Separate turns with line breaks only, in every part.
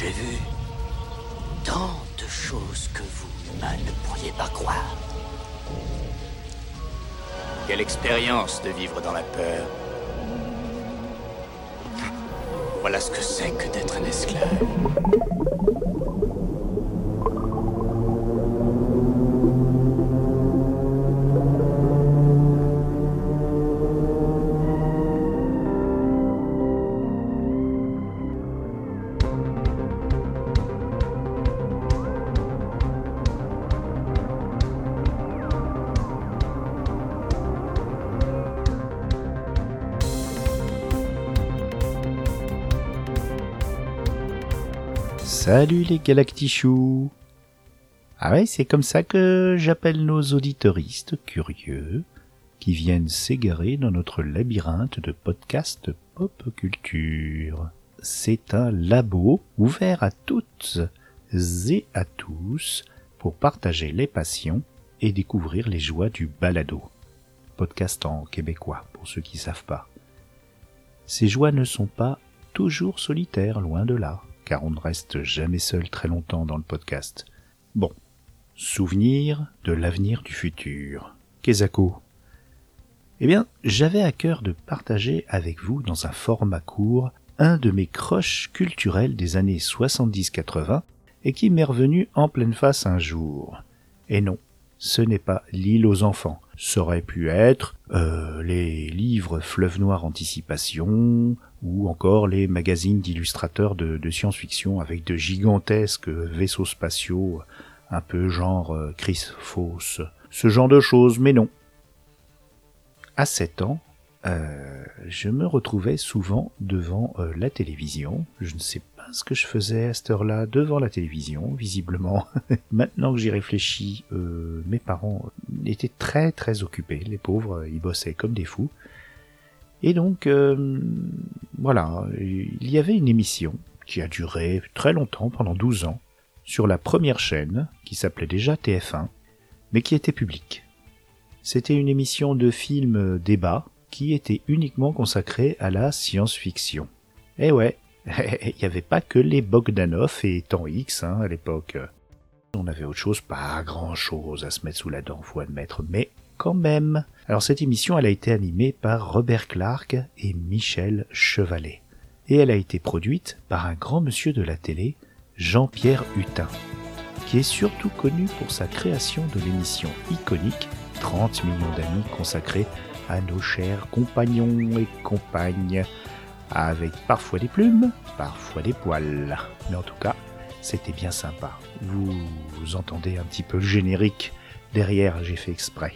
J'ai vu tant de choses que vous, humains, ne pourriez pas croire. Quelle expérience de vivre dans la peur. Voilà ce que c'est que d'être un esclave.
Salut les galactichous Ah ouais, c'est comme ça que j'appelle nos auditoristes curieux qui viennent s'égarer dans notre labyrinthe de podcasts pop culture. C'est un labo ouvert à toutes et à tous pour partager les passions et découvrir les joies du balado. Podcast en québécois, pour ceux qui savent pas. Ces joies ne sont pas toujours solitaires, loin de là car on ne reste jamais seul très longtemps dans le podcast. Bon, souvenir de l'avenir du futur. Kezako. Eh bien, j'avais à cœur de partager avec vous dans un format court un de mes croches culturels des années 70-80 et qui m'est revenu en pleine face un jour. Et non, ce n'est pas l'île aux enfants. Ça aurait pu être euh, les livres Fleuve Noir Anticipation, ou encore les magazines d'illustrateurs de, science-fiction avec de gigantesques vaisseaux spatiaux, un peu genre euh, Chris Foss, ce genre de choses, mais non. À 7 ans, euh, je me retrouvais souvent devant euh, la télévision. Je ne sais ce que je faisais à cette heure-là devant la télévision, visiblement. Maintenant que j'y réfléchis, mes parents étaient très très occupés, les pauvres, ils bossaient comme des fous. Et donc, euh, voilà, il y avait une émission qui a duré très longtemps, pendant 12 ans, sur la première chaîne, qui s'appelait déjà TF1, mais qui était publique. C'était une émission de film débat qui était uniquement consacrée à la science-fiction. Eh ouais, il n'y avait pas que les Bogdanov et Temps X hein, à l'époque. On avait autre chose, pas grand chose à se mettre sous la dent, faut admettre, mais quand même. Alors cette émission, elle a été animée par Robert Clark et Michel Chevalet. Et elle a été produite par un grand monsieur de la télé, Jean-Pierre Hutin, qui est surtout connu pour sa création de l'émission iconique 30 millions d'amis consacrée à nos chers compagnons et compagnes, avec parfois des plumes, parfois des poils. Mais en tout cas, c'était bien sympa. Vous, entendez un petit peu le générique derrière, j'ai fait exprès.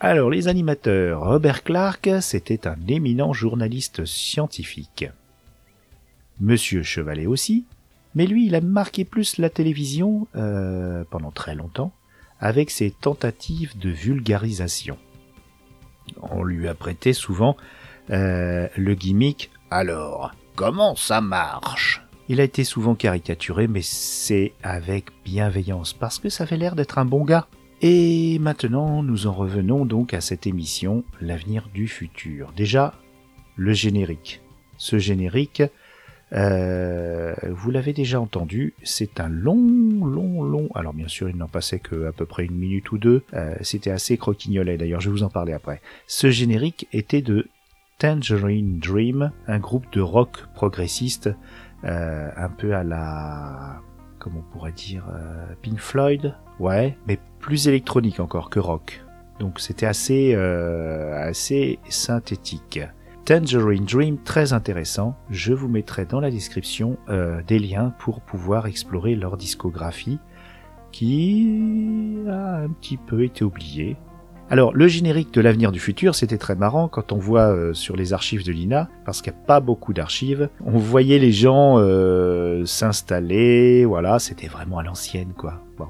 Alors, les animateurs, Robert Clark, c'était un éminent journaliste scientifique. Monsieur Chevalet aussi, mais lui, il a marqué plus la télévision, euh, pendant très longtemps, avec ses tentatives de vulgarisation. On lui a prêté souvent euh, le gimmick Alors, comment ça marche? Il a été souvent caricaturé, mais c'est avec bienveillance, parce que ça avait l'air d'être un bon gars. Et maintenant, nous en revenons donc à cette émission L'avenir du futur. Déjà, le générique. Ce générique, euh, vous l'avez déjà entendu, c'est un long, long, long. Alors bien sûr, il n'en passait que à peu près une minute ou deux. Euh, C'était assez croquignolet. D'ailleurs, je vous en parler après. Ce générique était de Tangerine Dream, un groupe de rock progressiste, euh, un peu à la, comment on pourrait dire, euh, Pink Floyd, ouais, mais plus électronique encore que rock. Donc c'était assez, euh, assez synthétique. Tangerine Dream, très intéressant. Je vous mettrai dans la description euh, des liens pour pouvoir explorer leur discographie qui a un petit peu été oubliée. Alors, le générique de l'avenir du futur, c'était très marrant quand on voit euh, sur les archives de l'INA, parce qu'il n'y a pas beaucoup d'archives, on voyait les gens euh, s'installer, voilà, c'était vraiment à l'ancienne, quoi. Bon,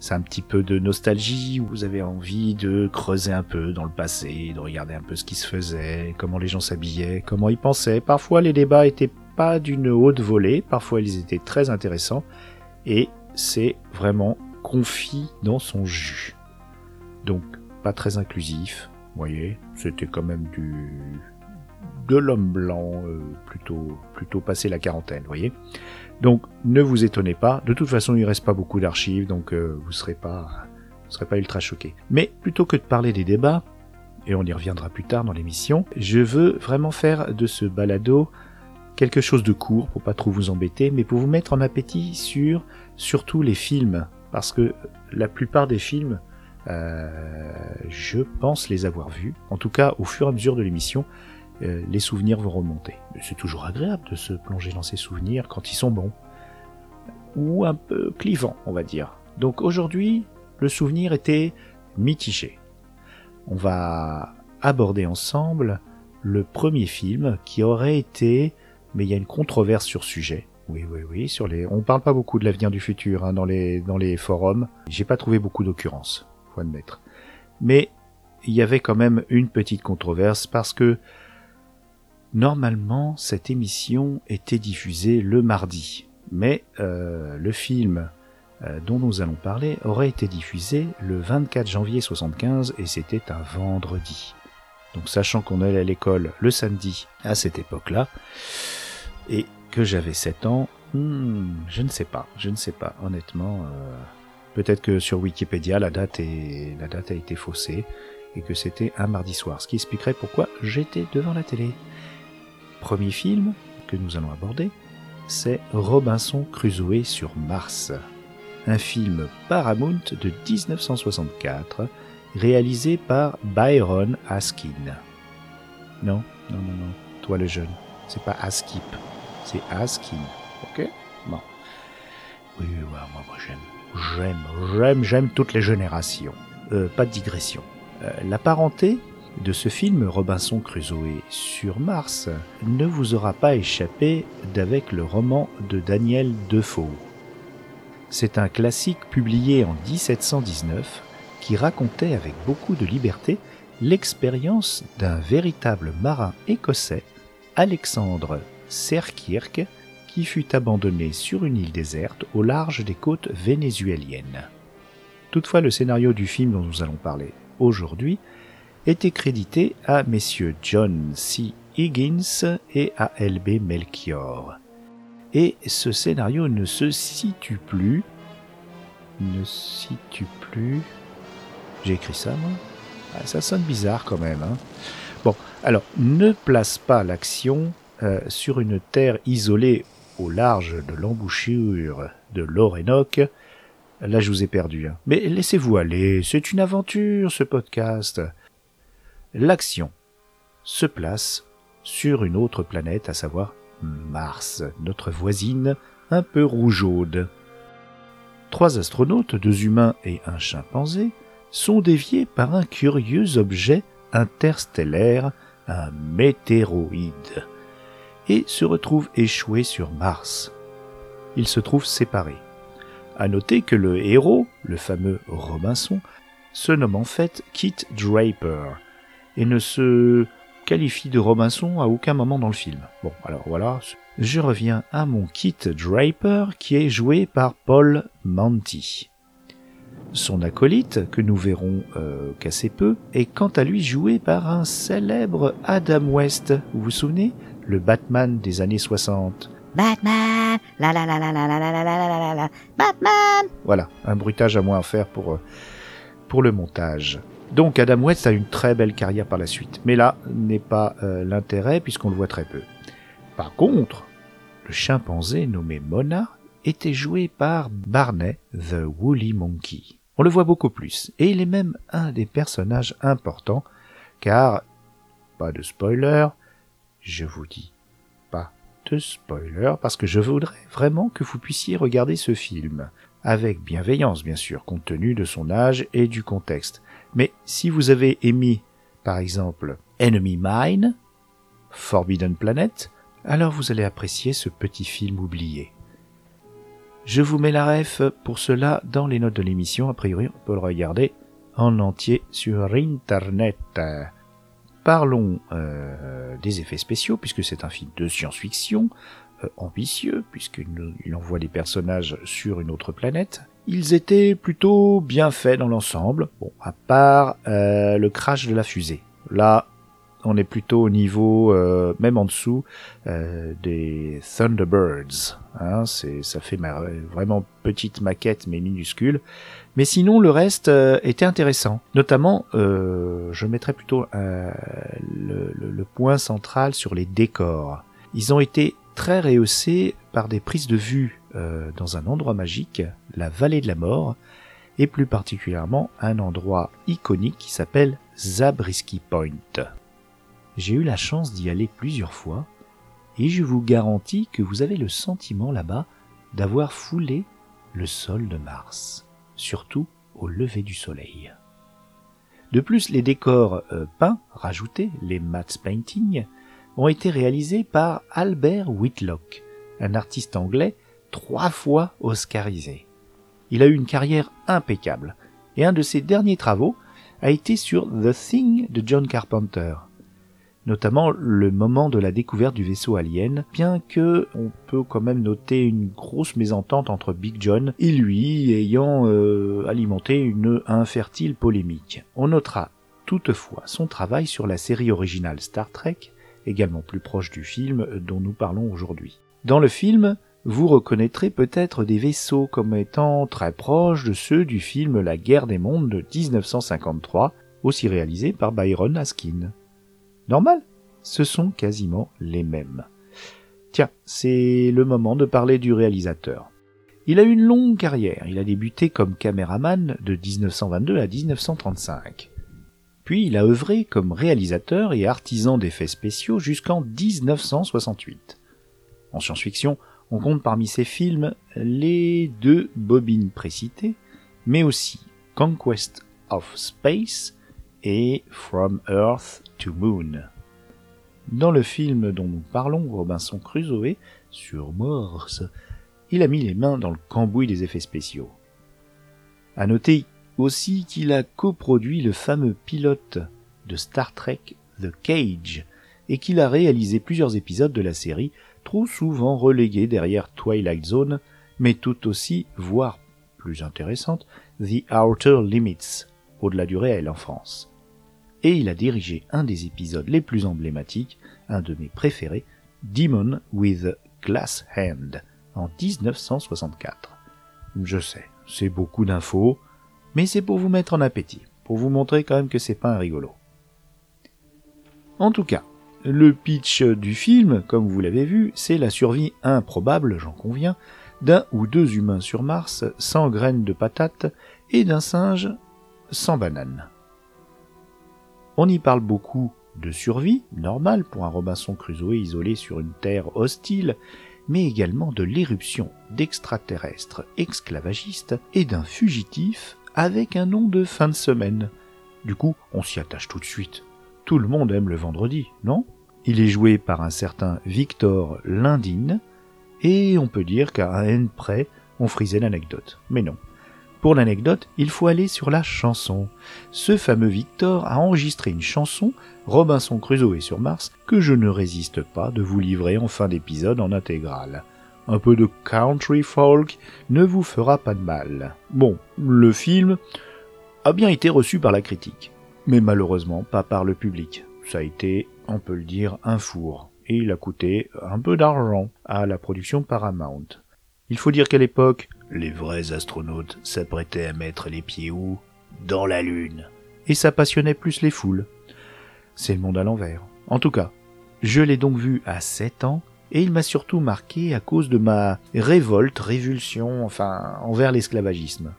c'est un petit peu de nostalgie, vous avez envie de creuser un peu dans le passé, de regarder un peu ce qui se faisait, comment les gens s'habillaient, comment ils pensaient. Parfois, les débats étaient pas d'une haute volée, parfois ils étaient très intéressants, et c'est vraiment confit dans son jus. Donc, pas très inclusif. Voyez, c'était quand même du de l'homme blanc, euh, plutôt, plutôt passé la quarantaine, voyez. Donc ne vous étonnez pas, de toute façon il reste pas beaucoup d'archives, donc euh, vous serez pas, vous serez pas ultra choqué. Mais plutôt que de parler des débats, et on y reviendra plus tard dans l'émission, je veux vraiment faire de ce balado quelque chose de court pour pas trop vous embêter, mais pour vous mettre en appétit sur surtout les films, parce que la plupart des films, je pense les avoir vus. En tout cas, au fur et à mesure de l'émission, euh, les souvenirs vont remonter. C'est toujours agréable de se plonger dans ces souvenirs quand ils sont bons. Ou un peu clivants, on va dire. Donc aujourd'hui, le souvenir était mitigé. On va aborder ensemble le premier film qui aurait été, mais il y a une controverse sur sujet. Oui, oui, oui, sur les. On parle pas beaucoup de l'avenir du futur hein, dans les dans les forums. J'ai pas trouvé beaucoup d'occurrences, admettre. Mais il y avait quand même une petite controverse parce que Normalement, cette émission était diffusée le mardi, mais euh, le film euh, dont nous allons parler aurait été diffusé le 24 janvier 75 et c'était un vendredi. Donc sachant qu'on allait à l'école le samedi à cette époque-là, et que j'avais 7 ans, hmm, je ne sais pas, je ne sais pas, honnêtement. Euh, peut-être que sur Wikipédia la date, est, la date a été faussée et que c'était un mardi soir, ce qui expliquerait pourquoi j'étais devant la télé. Premier film que nous allons aborder, c'est Robinson Crusoe sur Mars, un film Paramount de 1964 réalisé par Byron Askin. Non, non, non, non, toi le jeune, c'est pas Askip, c'est Askin, ok? Bon. Oui, moi, moi j'aime, j'aime, j'aime, j'aime toutes les générations. Euh, pas de digression. Euh, la parenté de ce film Robinson Crusoe sur Mars ne vous aura pas échappé d'avec le roman de Daniel Defoe. C'est un classique publié en 1719 qui racontait avec beaucoup de liberté l'expérience d'un véritable marin écossais, Alexandre Serkirk, qui fut abandonné sur une île déserte au large des côtes vénézuéliennes. Toutefois, le scénario du film dont nous allons parler aujourd'hui était crédité à messieurs John C. Higgins et à L.B. Melchior. Et ce scénario ne se situe plus. Ne situe plus. J'ai écrit ça, moi? Ah, Ça sonne bizarre quand même. Hein bon, alors, ne place pas l'action euh, sur une terre isolée au large de l'embouchure de l'Orénoque. Là, je vous ai perdu. Hein. Mais laissez-vous aller, c'est une aventure, ce podcast l'action se place sur une autre planète, à savoir Mars, notre voisine un peu rougeaude. Trois astronautes, deux humains et un chimpanzé, sont déviés par un curieux objet interstellaire, un météoroïde, et se retrouvent échoués sur Mars. Ils se trouvent séparés. À noter que le héros, le fameux Robinson, se nomme en fait Kit Draper, et ne se qualifie de Robinson à aucun moment dans le film. Bon, alors voilà. Je reviens à mon kit Draper qui est joué par Paul Manti. Son acolyte, que nous verrons euh, qu'assez peu, est quant à lui joué par un célèbre Adam West. Vous vous souvenez? Le Batman des années 60.
Batman La la la la la la la la la la la Batman
Voilà, un bruitage à moins à faire pour, pour le montage. Donc Adam West a une très belle carrière par la suite. Mais là n'est pas euh, l'intérêt puisqu'on le voit très peu. Par contre, le chimpanzé nommé Mona était joué par Barney the Woolly Monkey. On le voit beaucoup plus, et il est même un des personnages importants, car, pas de spoiler, je vous dis pas de spoiler, parce que je voudrais vraiment que vous puissiez regarder ce film, avec bienveillance bien sûr, compte tenu de son âge et du contexte. Mais si vous avez émis, par exemple, Enemy Mine, Forbidden Planet, alors vous allez apprécier ce petit film oublié. Je vous mets la ref pour cela dans les notes de l'émission, a priori on peut le regarder en entier sur Internet. Parlons euh, des effets spéciaux, puisque c'est un film de science-fiction, euh, ambitieux, puisqu'il envoie des personnages sur une autre planète ils étaient plutôt bien faits dans l'ensemble, à part euh, le crash de la fusée. Là, on est plutôt au niveau, euh, même en dessous, euh, des Thunderbirds. Hein, ça fait vraiment petite maquette mais minuscule. Mais sinon, le reste euh, était intéressant. Notamment, euh, je mettrais plutôt euh, le, le- point central sur les décors. Ils ont été très rehaussés par des prises de vue euh, dans un endroit magique, la vallée de la mort, et plus particulièrement un endroit iconique qui s'appelle Zabriskie Point. J'ai eu la chance d'y aller plusieurs fois, et je vous garantis que vous avez le sentiment là-bas d'avoir foulé le sol de Mars, surtout au lever du soleil. De plus, les décors euh, peints, rajoutés, les matte painting, ont été réalisés par Albert Whitlock, un artiste anglais trois fois oscarisé. Il a eu une carrière impeccable, et un de ses derniers travaux a été sur The Thing de John Carpenter, notamment le moment de la découverte du vaisseau alien, bien que on peut quand même noter une grosse mésentente entre Big John et lui ayant euh, alimenté une infertile polémique. On notera toutefois son travail sur la série originale Star Trek, également plus proche du film dont nous parlons aujourd'hui. Dans le film, vous reconnaîtrez peut-être des vaisseaux comme étant très proches de ceux du film La guerre des mondes de 1953, aussi réalisé par Byron Askin. Normal, ce sont quasiment les mêmes. Tiens, c'est le moment de parler du réalisateur. Il a eu une longue carrière, il a débuté comme caméraman de 1922 à 1935. Puis il a œuvré comme réalisateur et artisan d'effets spéciaux jusqu'en 1968. En science-fiction, on compte parmi ses films les deux bobines précitées, mais aussi Conquest of Space et From Earth Dans le film dont nous parlons, Robinson Crusoe, sur Mars, il a mis les mains dans le cambouis des effets spéciaux. À noter aussi qu'il a coproduit le fameux pilote de Star Trek The Cage et qu'il a réalisé plusieurs épisodes de la série trop souvent relégués derrière Twilight Zone, mais tout aussi, voire plus intéressante, The Outer Limits, au-delà du réel en France. Et il a dirigé un des épisodes les plus emblématiques, un de mes préférés, Demon with Glass Hand, en 1964. Je sais, c'est beaucoup d'infos, mais c'est pour vous mettre en appétit, pour vous montrer quand même que c'est pas un rigolo. En tout cas, le pitch du film, comme vous l'avez vu, c'est la survie improbable, j'en conviens, d'un ou deux humains sur Mars sans graines de patate et d'un singe sans banane. On y parle beaucoup de survie, normale pour un Robinson Crusoe isolé sur une terre hostile, mais également de l'éruption d'extraterrestres esclavagistes et d'un fugitif avec un nom de fin de semaine. Du coup, on s'y attache tout de suite. Tout le monde aime le vendredi, non? Il est joué par un certain Victor Lindin, et on peut dire qu'à un N près, on frisait l'anecdote. Mais non. Pour l'anecdote, il faut aller sur la chanson. Ce fameux Victor a enregistré une chanson, Robinson Crusoe sur Mars, que je ne résiste pas de vous livrer en fin d'épisode en intégrale. Un peu de country folk ne vous fera pas de mal. Bon, le film a bien été reçu par la critique, mais malheureusement pas par le public. Ça a été, on peut le dire, un four, et il a coûté un peu d'argent à la production Paramount. Il faut dire qu'à l'époque, les vrais astronautes s'apprêtaient à mettre les pieds où? Dans la Lune. Et ça passionnait plus les foules. C'est le monde à l'envers. En tout cas, je l'ai donc vu à 7 ans, et il m'a surtout marqué à cause de ma révolte, révulsion, enfin, envers l'esclavagisme.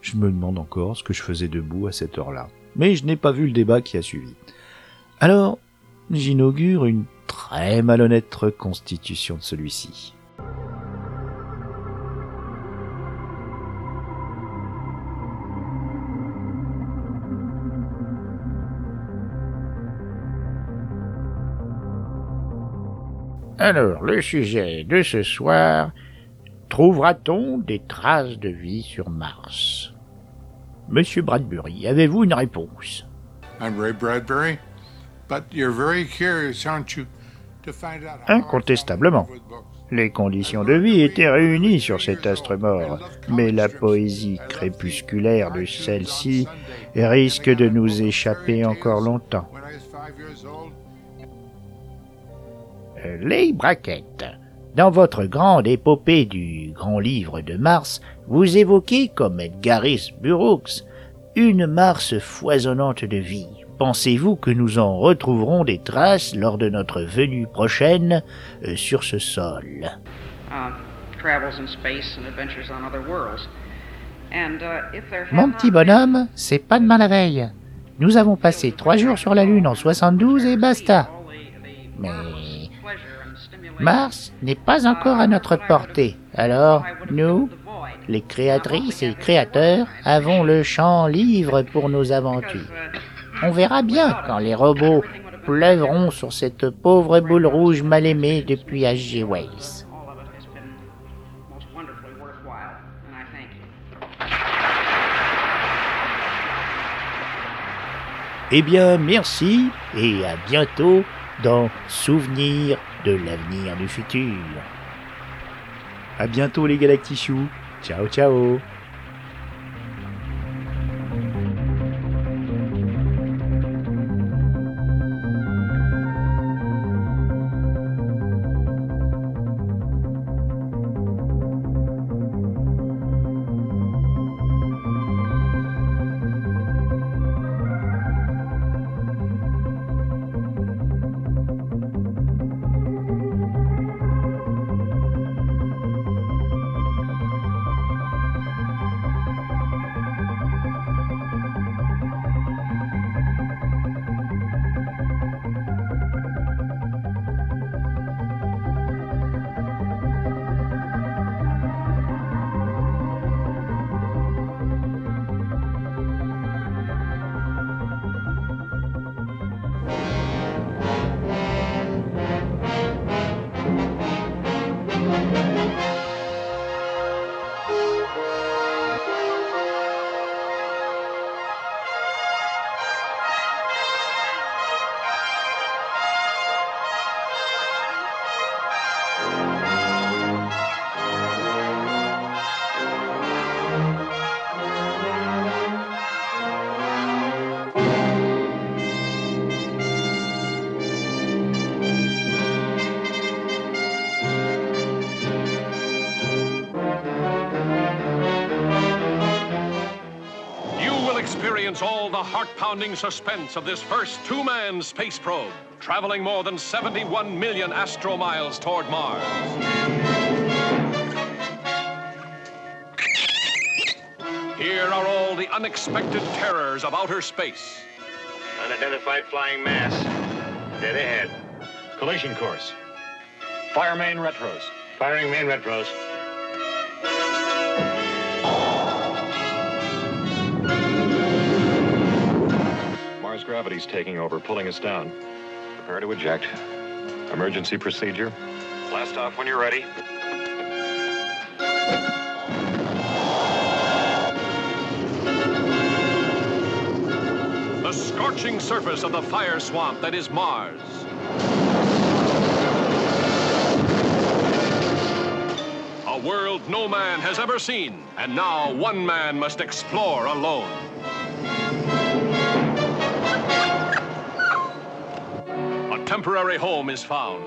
Je me demande encore ce que je faisais debout à cette heure-là. Mais je n'ai pas vu le débat qui a suivi. Alors, j'inaugure une très malhonnête reconstitution de celui-ci.
Alors, le sujet de ce soir, trouvera-t-on des traces de vie sur Mars? Monsieur Bradbury, avez-vous une réponse?
I'm Ray Bradbury, but you're very curious, aren't you, to find out
Incontestablement. Les conditions de vie étaient réunies sur cet astre mort, mais la poésie crépusculaire de celle-ci risque de nous échapper encore longtemps. Les braquettes. Dans votre grande épopée du Grand Livre de Mars, vous évoquez, comme Edgaris Burroughs, une Mars foisonnante de vie. Pensez-vous que nous en retrouverons des traces lors de notre venue prochaine euh, sur ce sol?
And uh,
Mon petit bonhomme, c'est pas demain la veille. Nous avons passé trois jours sur la Lune en 72 et basta. Mais Mars n'est pas encore à notre portée. Alors, nous, les créatrices et créateurs, avons le champ libre pour nos aventures. On verra bien quand les robots pleuveront sur cette pauvre boule rouge mal aimée depuis H.G. Wells. Eh bien, merci et à bientôt dans Souvenir de l'avenir du futur.
À bientôt les Galactichous. Ciao ciao.
Experience all the heart pounding suspense of this first two man space probe, traveling more than 71 million astromiles toward Mars. Here are all the unexpected terrors of outer space.
Unidentified flying mass. Dead ahead. Collision course. Fire main retros. Firing main retros. Gravity's taking over, pulling us down. Prepare to eject. Emergency procedure. Blast off when you're ready.
The scorching surface of the fire swamp that is Mars. A world no man has ever seen, and now one man must explore alone. Temporary home is found.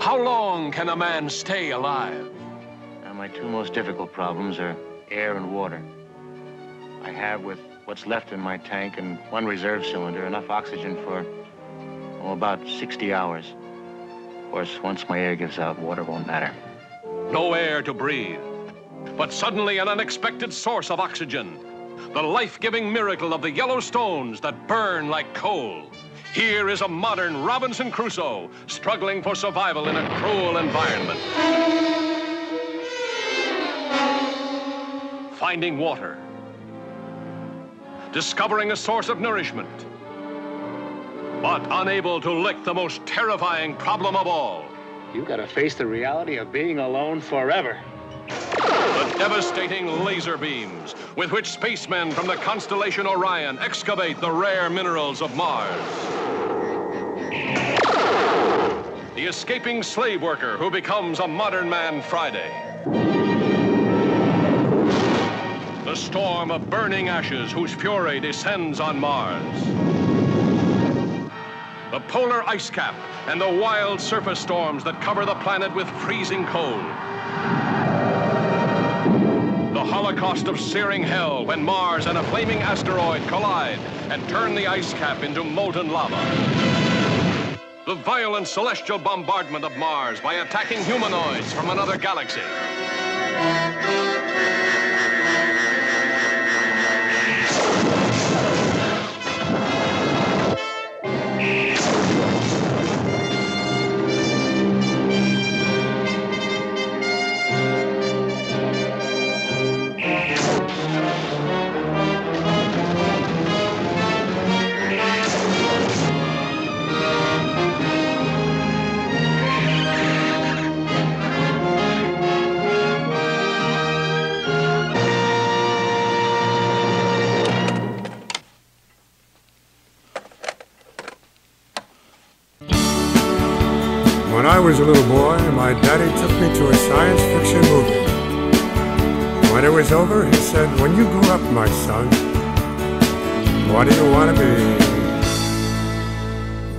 How long can a man stay alive?
Now, my two most difficult problems are air and water. I have, with what's left in my tank and one reserve cylinder, enough oxygen for, oh, about 60 hours. Of course, once my air gives out, water won't matter.
no air to breathe. But suddenly, an unexpected source of oxygen. The life giving miracle of the yellow stones that burn like coal. Here is a modern Robinson Crusoe struggling for survival in a cruel environment. Finding water. Discovering a source of nourishment. But unable to lick the most terrifying problem of all.
You gotta face the reality of being alone forever.
The devastating laser beams with which spacemen from the constellation Orion excavate the rare minerals of Mars. The escaping slave worker who becomes a modern man Friday. The storm of burning ashes whose fury descends on Mars. The polar ice cap, and the wild surface storms that cover the planet with freezing cold. The holocaust of searing hell when Mars and a flaming asteroid collide and turn the ice cap into molten lava. The violent celestial bombardment of Mars by attacking humanoids from another galaxy.
Was a little boy, my daddy took me to a science fiction movie. When it was over, he said, When you grow up, my son, what do you want to be?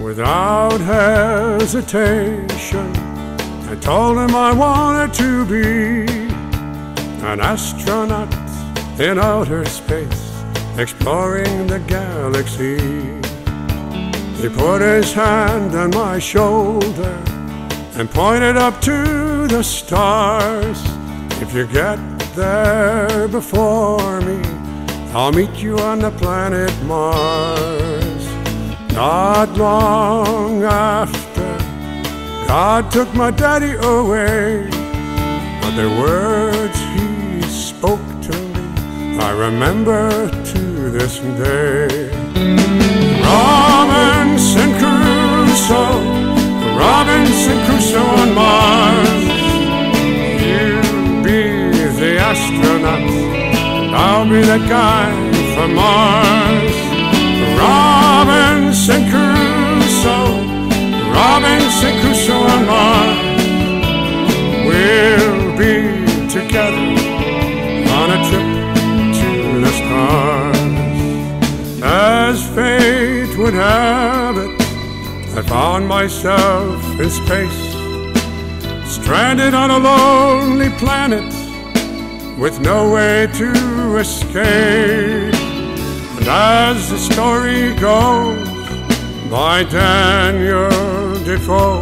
Without hesitation, I told him I wanted to be an astronaut in outer space, exploring the galaxy. He put his hand on my shoulder and pointed up to the stars. If you get there before me, I'll meet you on the planet Mars. Not long after, God took my daddy away, but the words he spoke to me, I remember to this day. Robinson Crusoe, Robinson Crusoe on Mars. You be the astronaut, and I'll be the guy from Mars. Robinson Crusoe, Robinson Crusoe on Mars. We'll be together on a trip to the stars. As fate would have found myself in space, stranded on a lonely planet with no way to escape. And as the story goes by Daniel Defoe,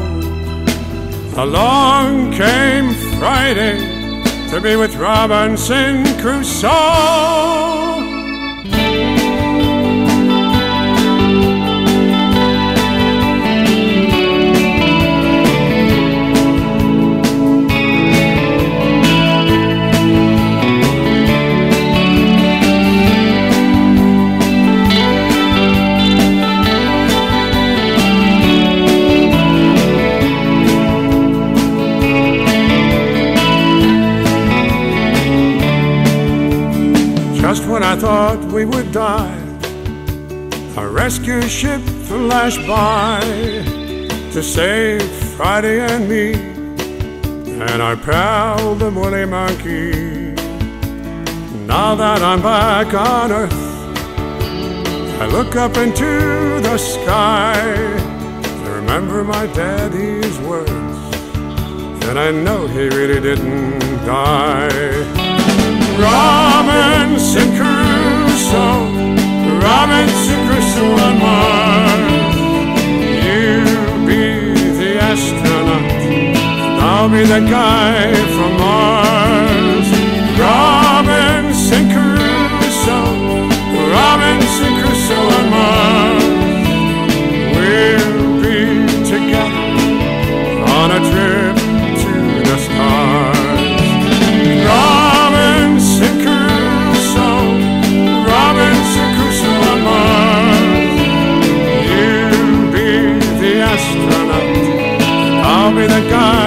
along came Friday to be with Robinson Crusoe. Thought we would die, a rescue ship flashed by to save Friday and me and our pal, the woolly monkey. Now that I'm back on Earth, I look up into the sky and remember my daddy's words, and I know he really didn't die. Robinson Crusoe, Robinson Crusoe on Mars. You be the astronaut, I'll be the guy from time.